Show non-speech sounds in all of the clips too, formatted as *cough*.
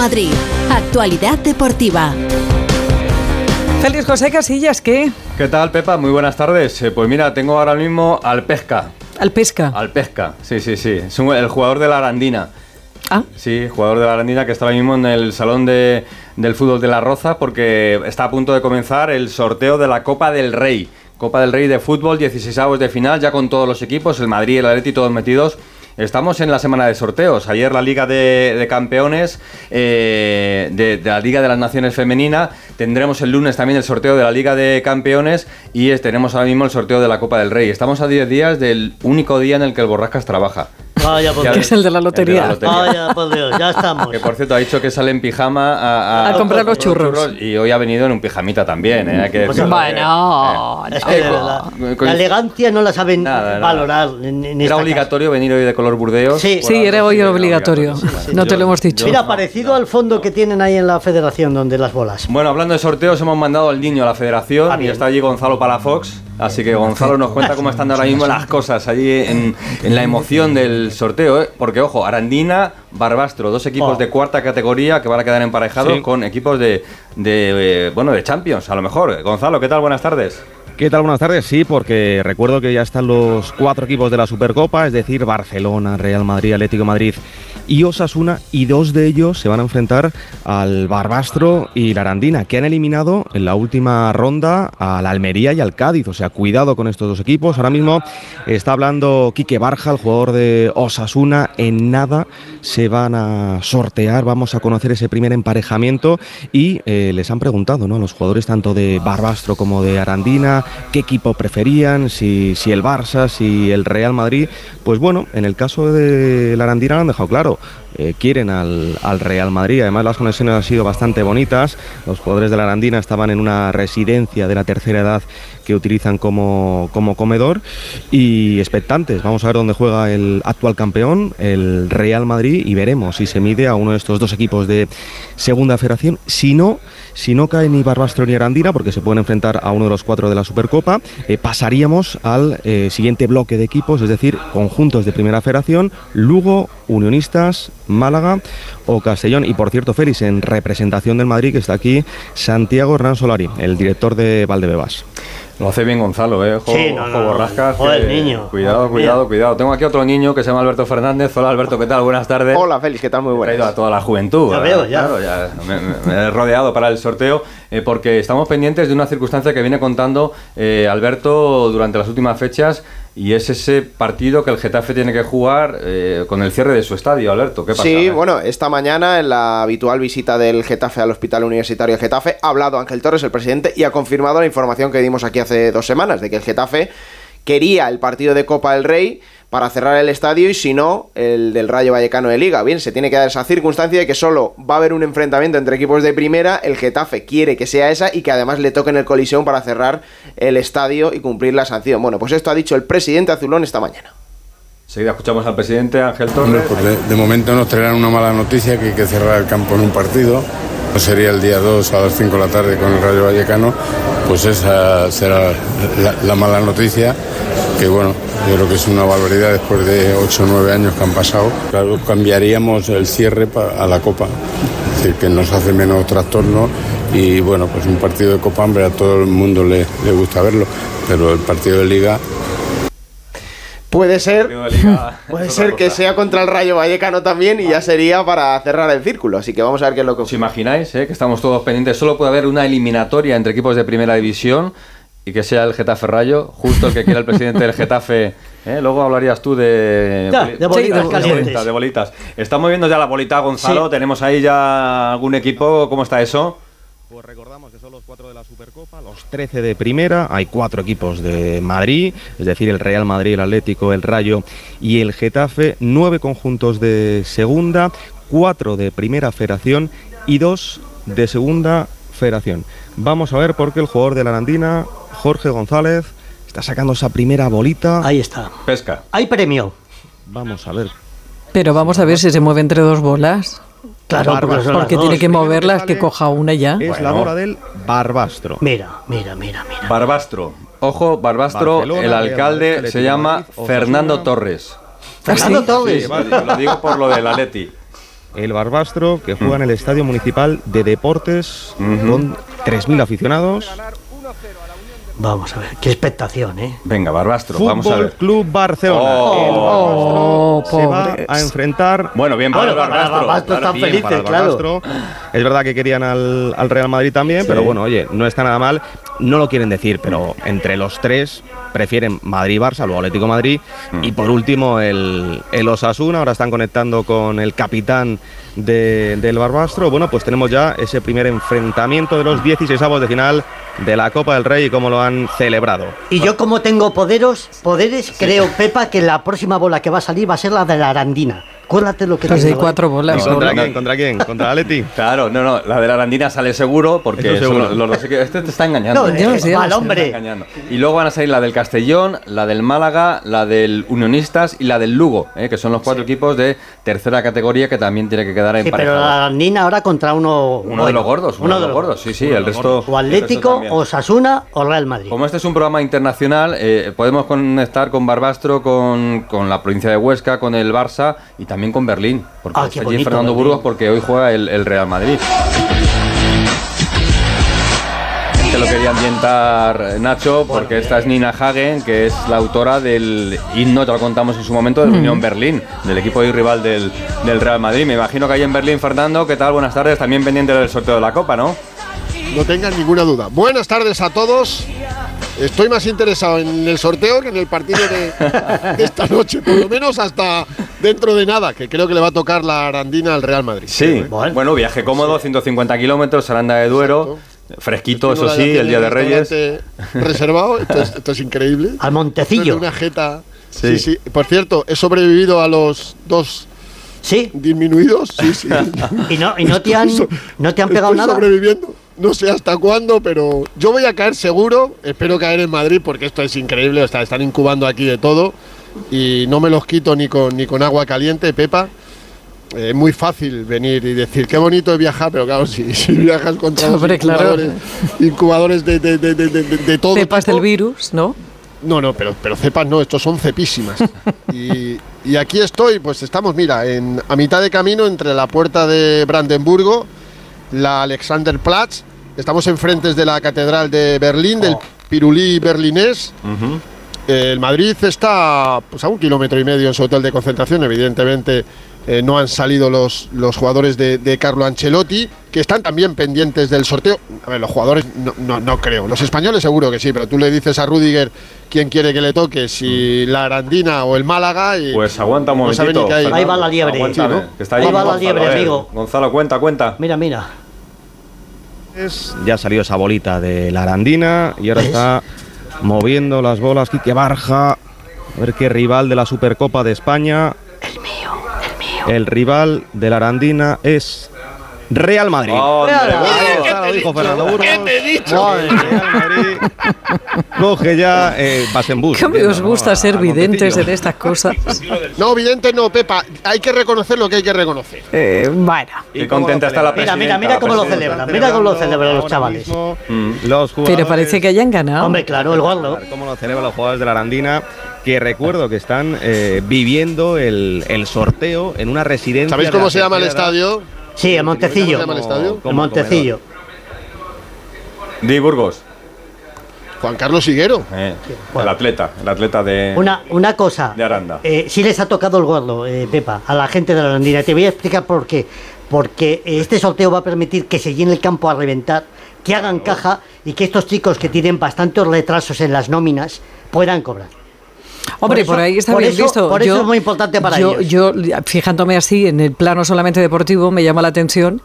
Madrid. Actualidad deportiva. Félix José Casillas, ¿qué? ¿Qué tal, Pepa? Muy buenas tardes. Eh, pues mira, tengo ahora mismo al Pesca. Al Pesca. Al Pesca, sí, sí, sí. Es el jugador de la Arandina. Ah. Sí, jugador de la Arandina que está ahora mismo en el salón de, del fútbol de la Roza porque está a punto de comenzar el sorteo de la Copa del Rey. Copa del Rey de fútbol, 16 avos de final, ya con todos los equipos, el Madrid y el Atleti todos metidos Estamos en la semana de sorteos. Ayer la Liga de, Campeones eh, de, la Liga de las Naciones Femenina. Tendremos el lunes también el sorteo de la Liga de Campeones y tenemos ahora mismo el sorteo de la Copa del Rey. Estamos a 10 días del único día en el que el Borrascas trabaja. Vaya, *laughs* por Que es el de la lotería. Vaya, por Dios, ya estamos. Que por cierto ha dicho que sale en pijama a, a, comprar los churros. Y hoy ha venido en un pijamita también, ¿eh? Hay que pues bueno, eh, es que la, elegancia no la saben valorar. Era obligatorio venir hoy de color burdeos. Sí, sí era hoy obligatorio. no te lo hemos dicho. Mira, parecido al fondo que tienen ahí en la federación, donde las bolas. Bueno, hablando de sorteos, hemos mandado al niño a la federación ah, y está allí Gonzalo Palafox. Así que Gonzalo nos cuenta cómo están ahora mismo las cosas allí en, la emoción del sorteo. ¿eh? Porque, ojo, Arandina, Barbastro, dos equipos oh. de cuarta categoría que van a quedar emparejados con equipos de, eh, bueno, de Champions, a lo mejor. Gonzalo, ¿qué tal? Buenas tardes. ¿Qué tal? Buenas tardes. Sí, porque recuerdo que ya están los cuatro equipos de la Supercopa, es decir, Barcelona, Real Madrid, Atlético Madrid y Osasuna, y dos de ellos se van a enfrentar al Barbastro y la Arandina, que han eliminado en la última ronda a la Almería y al Cádiz. O sea, cuidado con estos dos equipos. Ahora mismo está hablando Quique Barja, el jugador de Osasuna. En nada se van a sortear, vamos a conocer ese primer emparejamiento y eh, les han preguntado ¿no? a los jugadores tanto de Barbastro como de Arandina qué equipo preferían, si, si el Barça, si el Real Madrid. Pues bueno, en el caso de la Arandina lo han dejado claro. Eh, quieren al, Real Madrid. Además, las conexiones han sido bastante bonitas. Los jugadores de la Arandina estaban en una residencia de la tercera edad que utilizan como, como comedor y expectantes. Vamos a ver dónde juega el actual campeón, el Real Madrid, y veremos si se mide a uno de estos dos equipos de segunda federación. Si no, si no cae ni Barbastro ni Arandina, porque se pueden enfrentar a uno de los cuatro de la Supercopa, eh, pasaríamos al eh, siguiente bloque de equipos, es decir, conjuntos de primera federación, Lugo, Unionistas, Málaga o Castellón. Y por cierto, Félix, en representación del Madrid, que está aquí Santiago Hernán Solari, el director de Valdebebas. Lo hace bien Gonzalo, ¿eh? Ojo, sí, borrascas. Joder, niño. Cuidado, cuidado, cuidado. Tengo aquí otro niño que se llama Alberto Fernández. Hola, Alberto, ¿qué tal? Buenas tardes. Hola, Félix, ¿qué tal? Muy buenas. He ido a toda la juventud. Ya veo, ya. Claro, ya me, he rodeado para el sorteo eh, porque estamos pendientes de una circunstancia que viene contando eh, Alberto durante las últimas fechas y es ese partido que el Getafe tiene que jugar eh, con el cierre de su estadio, Alberto. ¿Qué pasa? Sí, bueno, esta mañana en la habitual visita del Getafe al Hospital Universitario de Getafe ha hablado Ángel Torres, el presidente, y ha confirmado la información que dimos aquí hace dos semanas de que el Getafe quería el partido de Copa del Rey para cerrar el estadio y si no, el del Rayo Vallecano de Liga. Bien, se tiene que dar esa circunstancia de que solo va a haber un enfrentamiento entre equipos de primera, el Getafe quiere que sea esa y que además le toquen el colisión para cerrar el estadio y cumplir la sanción. Bueno, pues esto ha dicho el presidente Azulón esta mañana. Seguida escuchamos al presidente Ángel Torres. Pues de, momento nos traerán una mala noticia que hay que cerrar el campo en un partido. Sería el día 2 a las 5 de la tarde con el Rayo Vallecano. Pues esa será la mala noticia que bueno, yo creo que es una barbaridad después de 8 o 9 años que han pasado. Claro, cambiaríamos el cierre a la Copa, es decir, que nos hace menos trastorno y bueno, pues un partido de Copa, hombre, a todo el mundo le, gusta verlo, pero el partido de Liga Puede ser, *laughs* puede ser que sea contra el Rayo Vallecano también y ya sería para cerrar el círculo. Así que vamos a ver qué es lo que. ¿Os imagináis eh, que estamos todos pendientes? Solo puede haber una eliminatoria entre equipos de primera división y que sea el Getafe Rayo, justo el que quiera el presidente del Getafe. ¿eh? Luego hablarías tú de, de, bolitas, de, bolitas, Estamos viendo ya la bolita, Gonzalo. Tenemos ahí ya algún equipo. ¿Cómo está eso? Pues recordamos que son los cuatro de la Supercopa, los 13 de primera, hay cuatro equipos de Madrid, es decir, el Real Madrid, el Atlético, el Rayo y el Getafe, nueve conjuntos de segunda, cuatro de primera federación y dos de segunda federación. Vamos a ver por qué el jugador de la Arandina, Jorge González, está sacando esa primera bolita. Ahí está. Pesca. Hay premio. Vamos a ver. Pero vamos a ver si se mueve entre dos bolas. Claro, porque, tiene que moverlas, que coja una ya. Es la bola del Barbastro. Mira, mira, mira, mira. Barbastro. Ojo, Barbastro, el alcalde se llama Fernando Torres. Fernando Torres. lo digo por lo del Atleti. el Barbastro, que juega en el Estadio Municipal de Deportes con 3.000 aficionados. Vamos a ver, qué expectación, ¿eh? Venga, Barbastro, Fútbol vamos a ver. Club Barcelona. Oh, el Barbastro se va a enfrentar. Bueno, bien para Ah, el Barbastro. Barbastro están Bien felices, claro. Barbastro. Es verdad que querían al, al Real Madrid también, pero bueno, oye, no está nada mal. No lo quieren decir, pero entre los tres prefieren Madrid-Barça, luego Atlético Madrid. Mm. Y por último, el, el Osasuna. Ahora están conectando con el capitán de- del Barbastro. Bueno, pues tenemos ya ese primer enfrentamiento de los 16 avos de final de la Copa del Rey y cómo lo han celebrado. Y yo como tengo poderos, poderes, creo, Pepa, que la próxima bola que va a salir va a ser la de la Arandina. Acuérdate lo que te hay ¿eh? cuatro bolas. No, ¿Contra no, quién? ¿Contra quién? ¿Contra Atleti? *laughs* Claro, no, no, la de la Arandina sale seguro porque seguro. los, los Este te está engañando. No, Ya, eh, sí, mal hombre. Y luego van a salir la del Castellón, la del Málaga, la del Unionistas y la del Lugo, ¿eh? que son los cuatro equipos de tercera categoría que también tiene que quedar Sí, pero la Arandina ahora contra uno. Uno de los gordos, uno, de los gordos, sí, sí, el resto. O Atlético, también. Osasuna o Real Madrid. Como este es un programa internacional, eh, podemos conectar con Barbastro, con, con la provincia de Huesca, con el Barça y también con Berlín. Porque Ah, está allí Fernando Berlín. Burgos porque hoy juega el, el Real Madrid. Que lo quería ambientar Nacho, porque esta es Nina Hagen, que es la autora del himno, te lo contamos en su momento, del Unión Berlín, del equipo y rival del, del Real Madrid. Me imagino que ahí en Berlín, Fernando, ¿qué tal? Buenas tardes, también pendiente del sorteo de la Copa, ¿no? No tengan ninguna duda. Buenas tardes a todos. Estoy más interesado en el sorteo que en el partido de, de esta noche, por lo menos hasta dentro de nada, que creo que le va a tocar la Arandina al Real Madrid. Sí, Bueno. bueno, viaje cómodo, 150 kilómetros, Aranda de Duero, fresquito, eso sí, el Día de Reyes. Reservado, esto es, esto es increíble. Al Montecillo. Una jeta. Sí. Sí. sí, Por cierto, he sobrevivido a los dos Sí. disminuidos. Sí, sí. *laughs* Y no, y no te han, no te han pegado Estoy nada. sobreviviendo. No sé hasta cuándo, pero yo voy a caer seguro. Espero caer en Madrid porque esto es increíble. o sea, están incubando aquí de todo y no me los quito ni con, ni con agua caliente, Pepa. Eh, Es muy fácil venir y decir qué bonito es viajar, pero claro, si, si viajas contra los *laughs* claro. incubadores, incubadores de, de, de, de, de- de todo. Cepas tipo. del virus, ¿no? No, no, pero, pero cepas no, estos son cepísimas. *laughs* y, y aquí estoy, pues estamos, mira, en, a mitad de camino entre la puerta de Brandenburgo, la Alexanderplatz, estamos enfrente de la Catedral de Berlín, del Pirulí berlinés. El Madrid está pues, a un kilómetro y medio en su hotel de concentración, evidentemente. eh, no han salido los, los jugadores de, de Carlo Ancelotti, que están también pendientes del sorteo. A ver, los jugadores no, no, no creo. Los españoles seguro que sí, pero tú le dices a Rudiger quién quiere que le toque, si la Arandina o el Málaga. Y Pues aguanta un no momentito. Fernando. Ahí va la liebre. Sí, ¿no? que está Ahí va la liebre, amigo. Gonzalo, cuenta, cuenta. Mira, mira. Ya salió esa bolita de la Arandina y ahora está moviendo las bolas Quique Barja. A ver qué rival de la Supercopa de España. El mío, el mío. El rival de la Arandina es Real Madrid. ¡Hombre, Mira, vamos! Lo dijo Fernando Burgos. Madre mía. Real Madrid coge ya eh, vas en bus. ¿Cómo entiendo, os ¿no? gusta A- ser al videntes Montecillo. en estas cosas? No, evidente no, Pepa. Hay que reconocer lo que hay que reconocer. Eh, bueno. Qué contenta está la Mira, presidenta. mira, mira la cómo lo celebran. Mira cómo lo celebran los chavales. Mm. Los jugadores, Pero parece que hayan ganado. Hombre, claro, el gordo. Cómo lo celebran los jugadores de la Arandina, que recuerdo que están eh, viviendo el, el sorteo en una residencia. ¿Sabéis de cómo se llama el estadio? Sí, el Montecillo. ¿Cómo se llama el estadio? El Montecillo. Di Burgos. Juan Carlos Higuero. Eh. El atleta, el atleta de. Una, una cosa. De Aranda. Eh, sí les ha tocado el gordo, eh, Pepa, a la gente de la Arandina. Te voy a explicar por qué. Porque eh, este sorteo va a permitir que se llene el campo a reventar, que hagan caja y que estos chicos que tienen bastantes retrasos en las nóminas puedan cobrar. Hombre, Por ahí está por bien eso- visto. por eso es muy importante para yo, ellos. Yo, fijándome así, en el plano solamente deportivo, me llama la atención,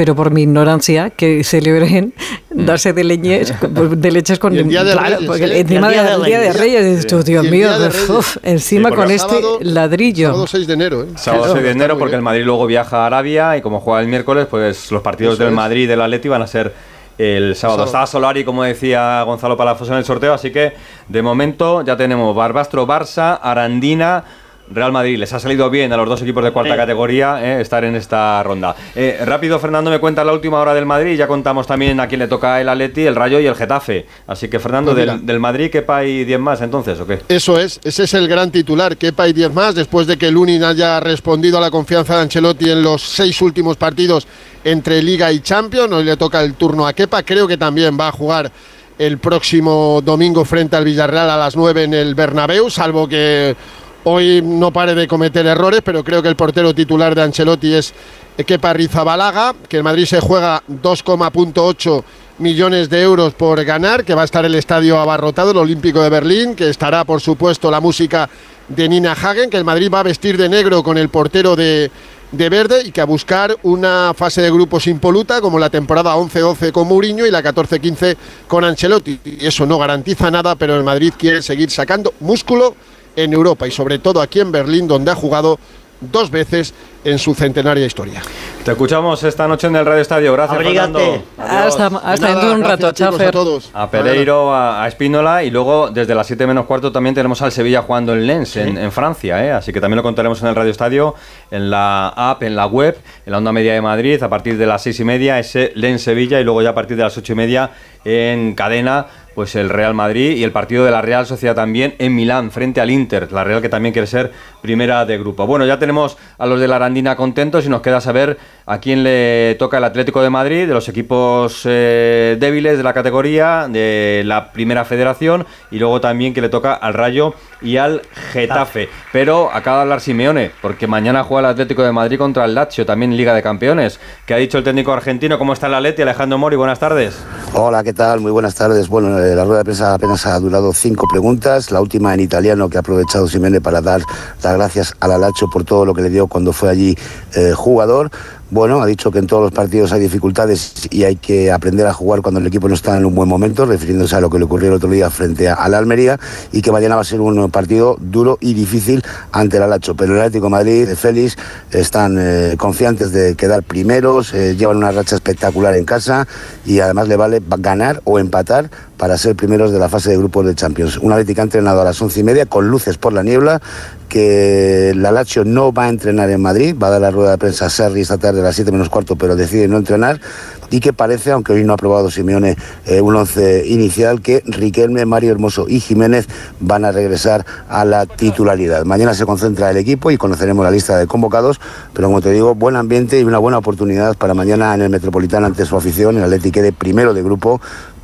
pero por mi ignorancia, que celebren darse de leñes, *laughs* de leches con... El Día de claro, Reyes, porque ¿eh? encima Día de Día de Reyes. Reyes, dices tú, Dios mío, Día de Reyes. uf, encima Sí, con este Sábado- ladrillo. Sábado 6 de enero, ¿eh? Sábado Claro, 6 de enero, porque el Madrid luego viaja a Arabia y como juega el miércoles, pues los partidos Eso del es. Madrid y del Atleti van a ser el sábado. Sábado. Está Solari, como decía Gonzalo Palafoso en el sorteo, así que de momento ya tenemos Barbastro Barça, Arandina, Real Madrid. Les ha salido bien a los dos equipos de cuarta Sí. categoría eh, estar en esta ronda. Eh, rápido, Fernando, me cuenta la última hora del Madrid. Ya contamos también a quién le toca el Atleti, el Rayo y el Getafe. Así que, Fernando, Pues del, del Madrid, ¿qué hay 10 más entonces o qué? Eso es, ese es el gran titular. Kepa y 10 más, después de que Lunin haya respondido a la confianza de Ancelotti en los seis últimos partidos entre Liga y Champions. Hoy le toca el turno a Kepa. Creo que también va a jugar el próximo domingo frente al Villarreal a las 9 en el Bernabéu, salvo que hoy no pare de cometer errores, pero creo que el portero titular de Ancelotti es Kepa Rizabalaga, que el Madrid se juega 2,8 millones de euros por ganar, que va a estar el estadio abarrotado, el Olímpico de Berlín, que estará, por supuesto, la música de Nina Hagen, que el Madrid va a vestir de negro con el portero de, de verde y que a buscar una fase de grupos impoluta, como la temporada 11-12 con Mourinho y la 14-15 con Ancelotti. Y eso no garantiza nada, pero el Madrid quiere seguir sacando músculo en Europa y sobre todo aquí en Berlín, donde ha jugado dos veces en su centenaria historia. Te escuchamos esta noche en el Radio Estadio. Gracias. Fernando. Hasta, dentro de un Gracias, rato, chicos, Chafer. a todos. A Pereiro, a, a Espínola y luego desde las 7 menos cuarto también tenemos al Sevilla jugando en Lens, en, en Francia, ¿eh? así que también lo contaremos en el Radio Estadio, en la app, en la web, en la onda media de Madrid, a partir de las 6 y media ese Lens Sevilla y luego ya a partir de las 8 y media en cadena pues el Real Madrid y el partido de la Real Sociedad también en Milán frente al Inter, la Real que también quiere ser primera de grupo. Bueno, ya tenemos a los de la Arandina contentos y nos queda saber a quién le toca el Atlético de Madrid, de los equipos eh, débiles de la categoría, de la primera federación y luego también que le toca al Rayo y al Getafe. Pero acaba de hablar Simeone, porque mañana juega el Atlético de Madrid contra el Lazio, también Liga de Campeones. ¿Qué ha dicho el técnico argentino? ¿Cómo está el Atleti? Alejandro Mori, buenas tardes. Hola, ¿qué tal? Muy buenas tardes. Bueno, eh, la rueda de prensa apenas ha durado cinco preguntas. La última en italiano que ha aprovechado Simeone para dar las gracias al Alacho por todo lo que le dio cuando fue allí eh, jugador. Bueno, ha dicho que en todos los partidos hay dificultades y hay que aprender a jugar cuando el equipo no está en un buen momento, refiriéndose a lo que le ocurrió el otro día frente a, la Almería y que mañana va a ser un partido duro y difícil ante el Alacho. Pero el Atlético de Madrid, Félix, están eh, confiantes de quedar primeros, eh, llevan una racha espectacular en casa y además le vale ganar o empatar para ser primeros de la fase de grupos de Champions. Un Atlético ha entrenado a las once y media con luces por la niebla, que la Lazio no va a entrenar en Madrid, va a dar la rueda de prensa a Sarri esta tarde a las 7 menos cuarto, pero decide no entrenar y que parece, aunque hoy no ha aprobado Simeone eh, un once inicial, que Riquelme, Mario Hermoso y Jiménez van a regresar a la titularidad. Mañana se concentra el equipo y conoceremos la lista de convocados, pero como te digo, buen ambiente y una buena oportunidad para mañana en el Metropolitano ante su afición, el Atlético quede primero de grupo,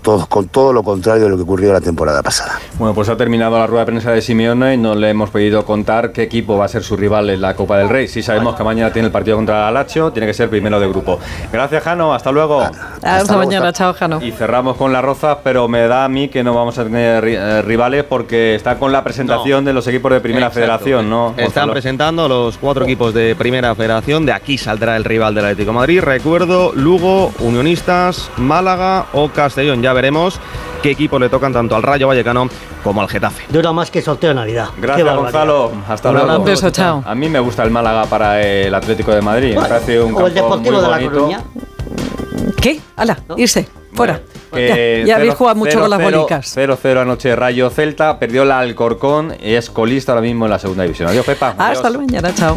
todo- con todo lo contrario de lo que ocurrió la temporada pasada. Bueno, pues ha terminado la rueda de prensa de Simeone y no le hemos podido contar qué equipo va a ser su rival en la Copa del Rey. Sí sabemos que mañana tiene el partido contra el Lazio, tiene que ser primero de grupo. Gracias, Jano, hasta luego. Hasta, luego, mañana, chao, Jano. Y cerramos con la Roza, pero me da a mí que no vamos a tener eh, rivales porque está con la presentación de los equipos de Primera Exacto. Federación, ¿no? Están Gonzalo? presentando los cuatro equipos de Primera Federación. De aquí saldrá el rival del Atlético de Madrid. Recuerdo, Lugo, Unionistas, Málaga o Castellón. Ya veremos qué equipos le tocan tanto al Rayo Vallecano como al Getafe. Dura más que sorteo de Navidad. Gracias. Gonzalo. Hasta luego. Un beso, chao. A mí me gusta el Málaga para el Atlético de Madrid. Me parece un o el campo Deportivo muy de La. Coruña. ¿Qué? ¡Hala! Irse. Fuera. Ya ya habéis jugado mucho cero- con las cero- bolicas. 0-0 anoche Rayo Celta, perdió la Alcorcón y es colista ahora mismo en la segunda división. Adiós, Pepa. Hasta Adiós. mañana, chao.